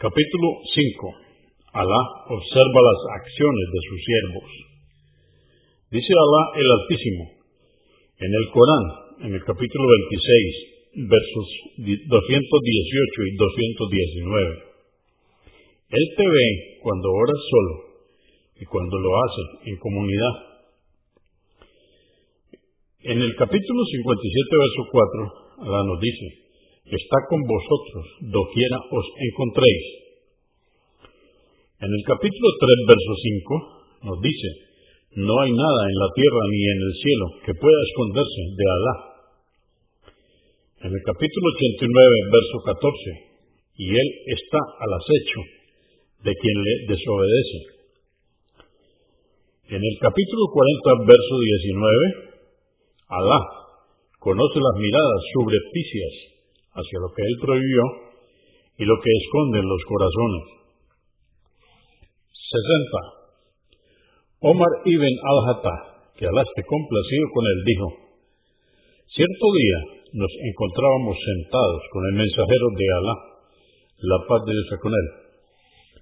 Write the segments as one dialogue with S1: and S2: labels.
S1: Capítulo 5. Alá observa las acciones de sus siervos. Dice Alá el Altísimo en el Corán, en el capítulo 26, versos 218 y 219. Él te ve cuando oras solo y cuando lo haces en comunidad. En el capítulo 57, verso 4, Alá nos dice, está con vosotros doquiera os encontréis. En el capítulo 3, verso 5, nos dice, no hay nada en la tierra ni en el cielo que pueda esconderse de Alá. En el capítulo 89, verso 14, y Él está al acecho de quien le desobedece. En el capítulo 40, verso 19, Alá conoce las miradas subrepticias hacia lo que él prohibió y lo que esconden los corazones. 60. Omar ibn al-Hattah, que Alá esté complacido con él, dijo, Cierto día nos encontrábamos sentados con el mensajero de Alá, la paz de Dios con él,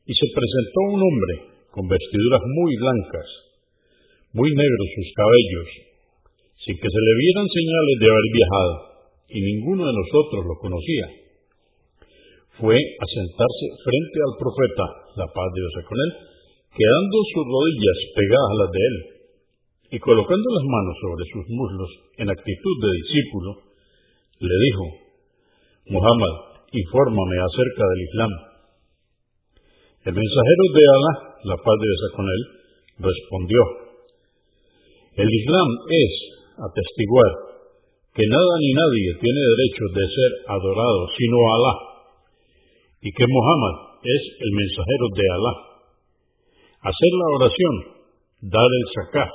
S1: y se presentó un hombre con vestiduras muy blancas, muy negros sus cabellos, sin que se le vieran señales de haber viajado y ninguno de nosotros lo conocía. Fue a sentarse frente al profeta, la paz de Dios con él, quedando sus rodillas pegadas a las de él, y colocando las manos sobre sus muslos en actitud de discípulo, le dijo, Muhammad, infórmame acerca del Islam. El mensajero de Alá, la paz de Dios con él, respondió, el Islam es atestiguar que nada ni nadie tiene derecho de ser adorado sino Alá, y que Muhammad es el mensajero de Alá. Hacer la oración, dar el zakah,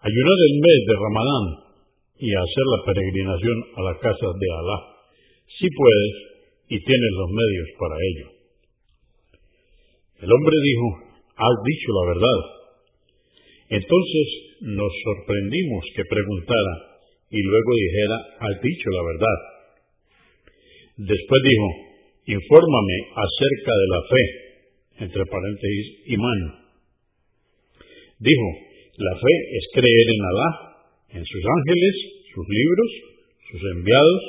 S1: ayunar el mes de Ramadán y hacer la peregrinación a la casa de Alá, si puedes y tienes los medios para ello. El hombre dijo, has dicho la verdad. Entonces nos sorprendimos que preguntara, y luego dijera, has dicho la verdad. Después dijo, infórmame acerca de la fe, entre paréntesis, imán. Dijo, la fe es creer en Alá, en sus ángeles, sus libros, sus enviados,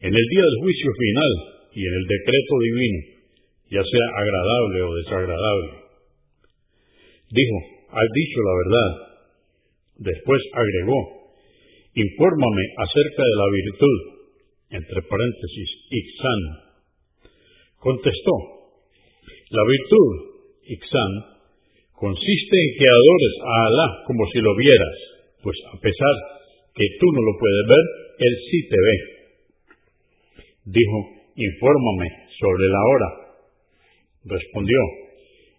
S1: en el día del juicio final y en el decreto divino, ya sea agradable o desagradable. Dijo, has dicho la verdad. Después agregó, infórmame acerca de la virtud, entre paréntesis, Ixan. Contestó, la virtud, Ixan, consiste en que adores a Alá como si lo vieras, pues a pesar que tú no lo puedes ver, Él sí te ve. Dijo, infórmame sobre la hora. Respondió,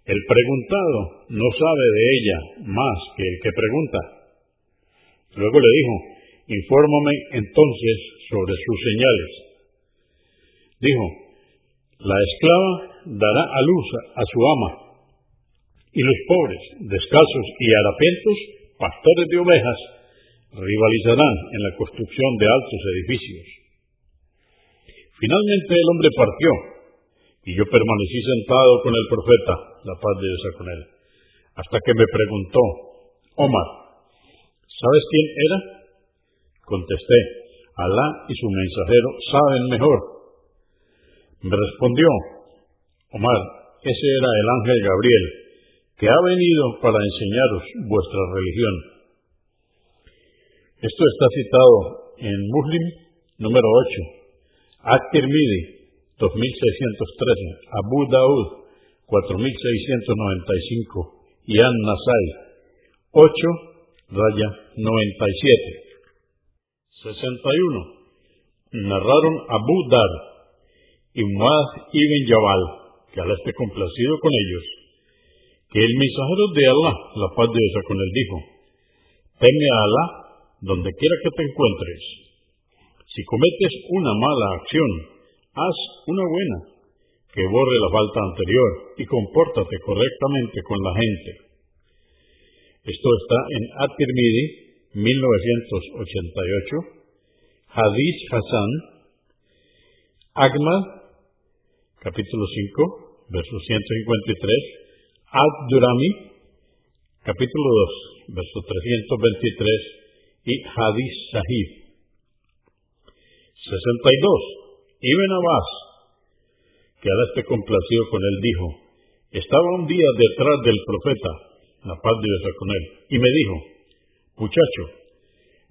S1: el preguntado no sabe de ella más que el que pregunta. Luego le dijo, Infórmame entonces sobre sus señales. Dijo, la esclava dará a luz a su ama, y los pobres, descalzos y harapientos, pastores de ovejas, rivalizarán en la construcción de altos edificios. Finalmente el hombre partió, y yo permanecí sentado con el profeta, la paz de Dios con él, hasta que me preguntó, Omar, ¿sabes quién era? Contesté, Alá y su mensajero saben mejor. Me respondió, Omar, ese era el ángel Gabriel, que ha venido para enseñaros vuestra religión. Esto está citado en Muslim número 8, At-Tirmidhi 2613, Abu Daud 4695 y An-Nasai 8 raya 97. 61. Narraron Abu Dar y Muaz ibn Jabal, que Alá esté complacido con ellos, que el mensajero de Alá, la paz de Dios con él, dijo, teme a Alá donde quiera que te encuentres. Si cometes una mala acción, haz una buena, que borre la falta anterior y compórtate correctamente con la gente. Esto está en At-Tirmidhi 1988, Hadith Hassan, Ahmad, capítulo 5, verso 153, Ad-Durami, capítulo 2, verso 323, y Hadith Sahib. 62. Ibn Abbas, que ahora esté complacido con él, dijo, estaba un día detrás del profeta, la paz de Dios con él, y me dijo, muchacho,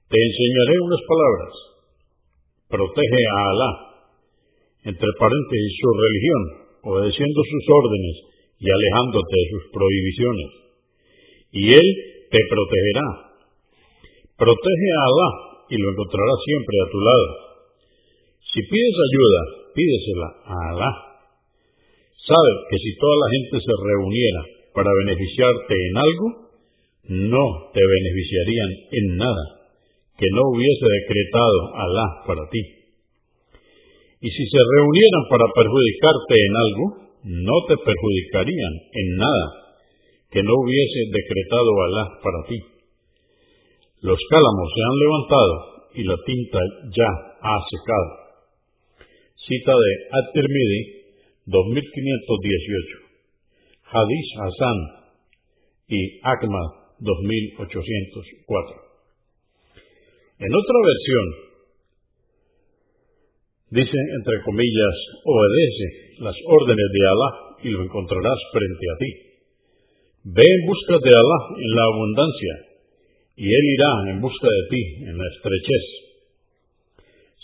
S1: te enseñaré unas palabras, protege a Alá, entre paréntesis su religión, obedeciendo sus órdenes y alejándote de sus prohibiciones. Y Él te protegerá. Protege a Alá y lo encontrarás siempre a tu lado. Si pides ayuda, pídesela a Alá. Sabe que si toda la gente se reuniera para beneficiarte en algo, no te beneficiarían en nada que no hubiese decretado Alá para ti. Y si se reunieran para perjudicarte en algo, no te perjudicarían en nada que no hubiese decretado Alá para ti. Los cálamos se han levantado y la tinta ya ha secado. Cita de At-Tirmidhi 2518. Hadith Hassan y Ahmad 2804. En otra versión, dice entre comillas, obedece las órdenes de Alá y lo encontrarás frente a ti. Ve en busca de Alá en la abundancia y Él irá en busca de ti en la estrechez.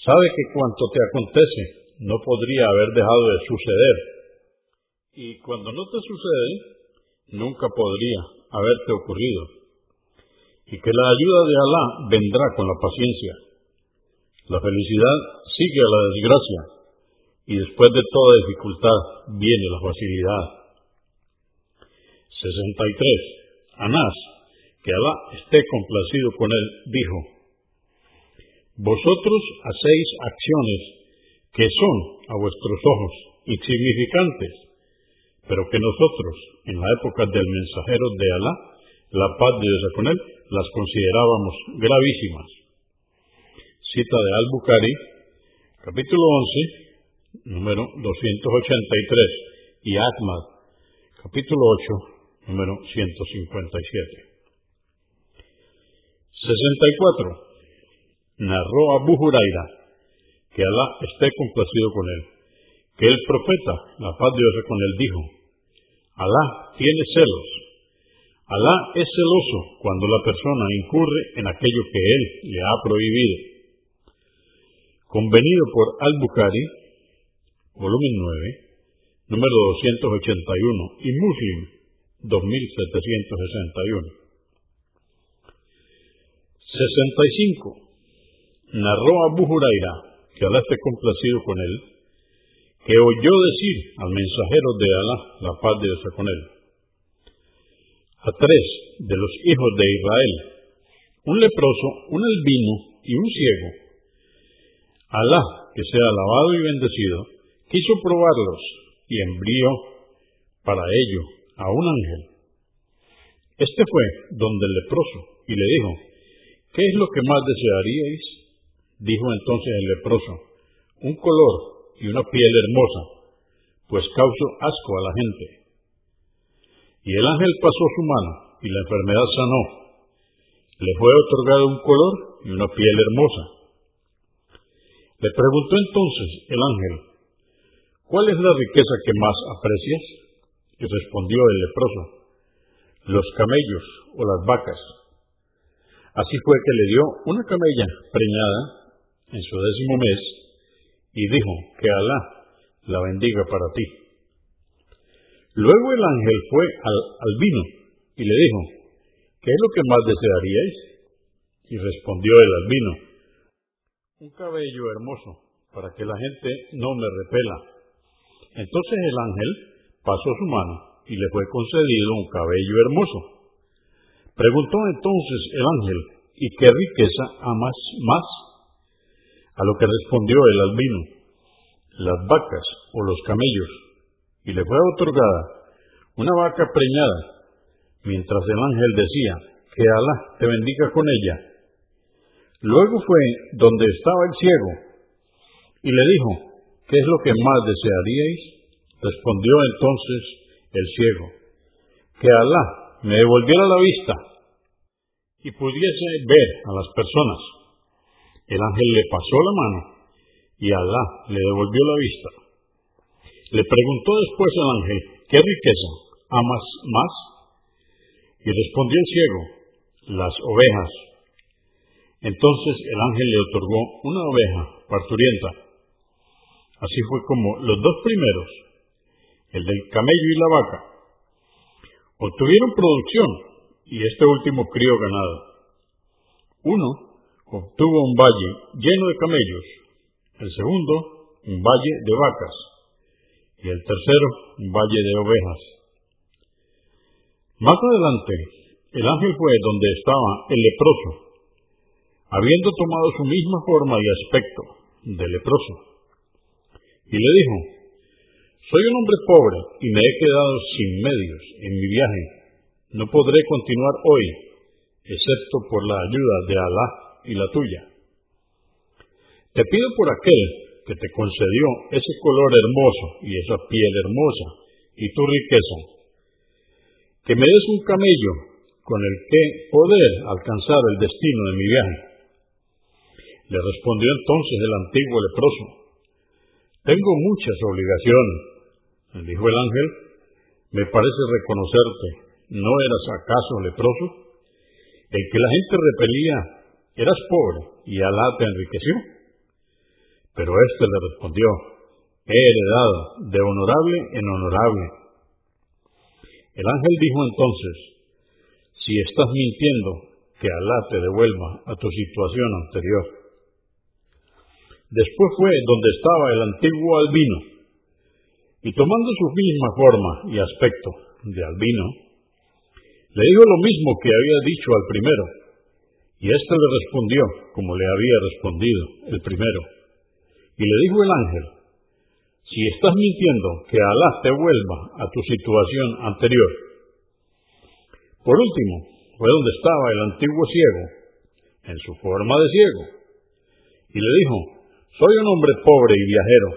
S1: Sabe que cuanto te acontece no podría haber dejado de suceder y cuando no te sucede nunca podría haberte ocurrido y que la ayuda de Alá vendrá con la paciencia. La felicidad sigue a la desgracia y después de toda dificultad viene la facilidad. 63. Anás, que Alá esté complacido con él, dijo, Vosotros hacéis acciones que son a vuestros ojos insignificantes, pero que nosotros, en la época del mensajero de Alá, la paz de Dios con él, las considerábamos gravísimas. Cita de Al-Bukhari, capítulo 11, número 283, y Ahmad, capítulo 8, número 157. 64. Narró Abu Huraira, que Alá esté complacido con él, que el profeta, la paz de Dios con él, dijo, Alá tiene celos Alá es celoso cuando la persona incurre en aquello que él le ha prohibido. Convenido por Al-Bukhari, volumen 9, número 281, y Muslim, 2761. 65. Narró Abu Huraira, que Alá esté complacido con él, que oyó decir al mensajero de Alá, la paz de Dios con él, a tres de los hijos de Israel, un leproso, un albino y un ciego. Alá, que sea alabado y bendecido, quiso probarlos y envió para ello a un ángel. Este fue donde el leproso y le dijo, ¿qué es lo que más desearíais? Dijo entonces el leproso, un color y una piel hermosa, pues causo asco a la gente. Y el ángel pasó su mano y la enfermedad sanó. Le fue otorgado un color y una piel hermosa. Le preguntó entonces el ángel, ¿cuál es la riqueza que más aprecias? Y respondió el leproso, los camellos o las vacas. Así fue que le dio una camella preñada en su décimo mes y dijo que Alá la bendiga para ti. Luego el ángel fue al, vino y le dijo, ¿qué es lo que más desearíais? Y respondió el albino, un cabello hermoso, para que la gente no me repela. Entonces el ángel pasó su mano y le fue concedido un cabello hermoso. Preguntó entonces el ángel, ¿y qué riqueza amas más? A lo que respondió el albino, las vacas o los camellos y le fue otorgada una vaca preñada, mientras el ángel decía, que Alá te bendiga con ella. Luego fue donde estaba el ciego y le dijo, ¿qué es lo que más desearíais? Respondió entonces el ciego, que Alá me devolviera la vista y pudiese ver a las personas. El ángel le pasó la mano y Alá le devolvió la vista. Le preguntó después el ángel, ¿qué riqueza amas más? Y respondió el ciego, las ovejas. Entonces el ángel le otorgó una oveja parturienta. Así fue como los dos primeros, el del camello y la vaca, obtuvieron producción y este último crió ganado. Uno obtuvo un valle lleno de camellos, el segundo un valle de vacas y el tercero un valle de ovejas. Más adelante, el ángel fue donde estaba el leproso, habiendo tomado su misma forma y aspecto de leproso, y le dijo, soy un hombre pobre y me he quedado sin medios en mi viaje. No podré continuar hoy, excepto por la ayuda de Alá y la tuya. Te pido por aquel que te concedió ese color hermoso y esa piel hermosa y tu riqueza, que me des un camello con el que poder alcanzar el destino de mi viaje. Le respondió entonces el antiguo leproso, tengo muchas obligaciones dijo el ángel, me parece reconocerte, ¿no eras acaso leproso? El que la gente repelía, eras pobre y Alá te enriqueció. Pero éste le respondió, he heredado de honorable en honorable. El ángel dijo entonces, si estás mintiendo, que Alá te devuelva a tu situación anterior. Después fue donde estaba el antiguo albino, y tomando su misma forma y aspecto de albino, le dijo lo mismo que había dicho al primero, y éste le respondió como le había respondido el primero. Y le dijo el ángel, si estás mintiendo, que Alá te vuelva a tu situación anterior. Por último, fue donde estaba el antiguo ciego, en su forma de ciego, y le dijo, soy un hombre pobre y viajero,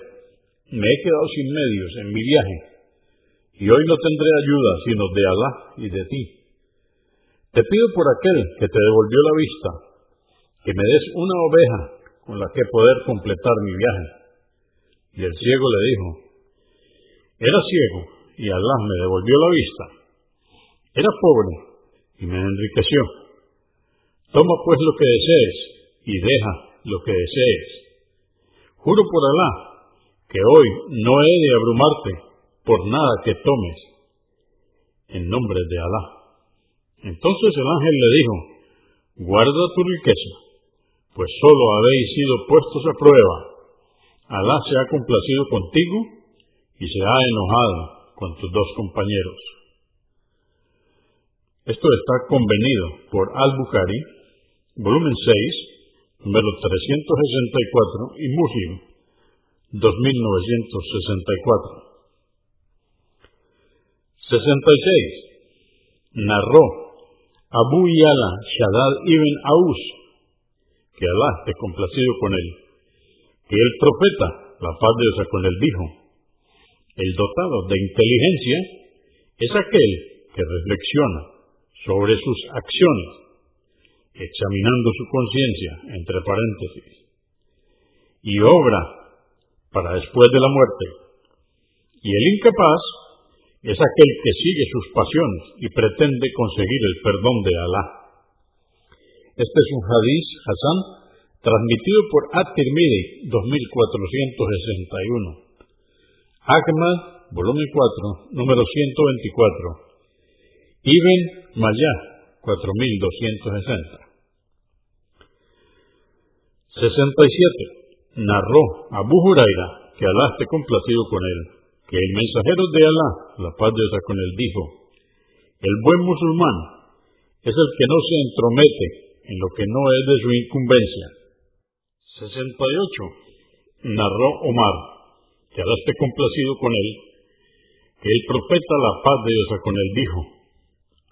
S1: me he quedado sin medios en mi viaje y hoy no tendré ayuda sino de Alá y de ti. Te pido por aquel que te devolvió la vista, que me des una oveja con la que poder completar mi viaje. Y el ciego le dijo, era ciego y Alá me devolvió la vista. Era pobre y me enriqueció. Toma pues lo que desees y deja lo que desees. Juro por Alá que hoy no he de abrumarte por nada que tomes en nombre de Alá. Entonces el ángel le dijo, guarda tu riqueza, pues solo habéis sido puestos a prueba. Alá se ha complacido contigo y se ha enojado con tus dos compañeros. Esto está convenido por Al-Bukhari, volumen 6, número 364 y Muslim, 2964. 66. Narró Abu Yala Shaddad ibn Aus, que Alá esté complacido con él, que el profeta, la paz de Dios con él, dijo, el dotado de inteligencia es aquel que reflexiona sobre sus acciones, examinando su conciencia, entre paréntesis, y obra para después de la muerte. Y el incapaz es aquel que sigue sus pasiones y pretende conseguir el perdón de Alá. Este es un hadith Hassan transmitido por At-Tirmidhi 2461. Ahmad, volumen 4, número 124. Ibn Mayah 4260. 67 narró Abu Huraira, que Alá esté complacido con él, el mensajero de Alá, la paz de con él, dijo, el buen musulmán es el que no se entromete en lo que no es de su incumbencia. 68. Narró Omar, que Alá esté complacido con él, que el profeta, la paz de Dios con él, dijo,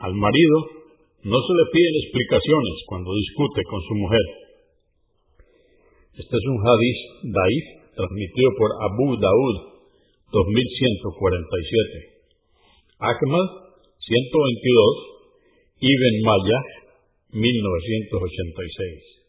S1: al marido no se le piden explicaciones cuando discute con su mujer este es un hadith daif transmitido por Abu Daud 2147. Ahmad 122, Ibn Mayah 1986.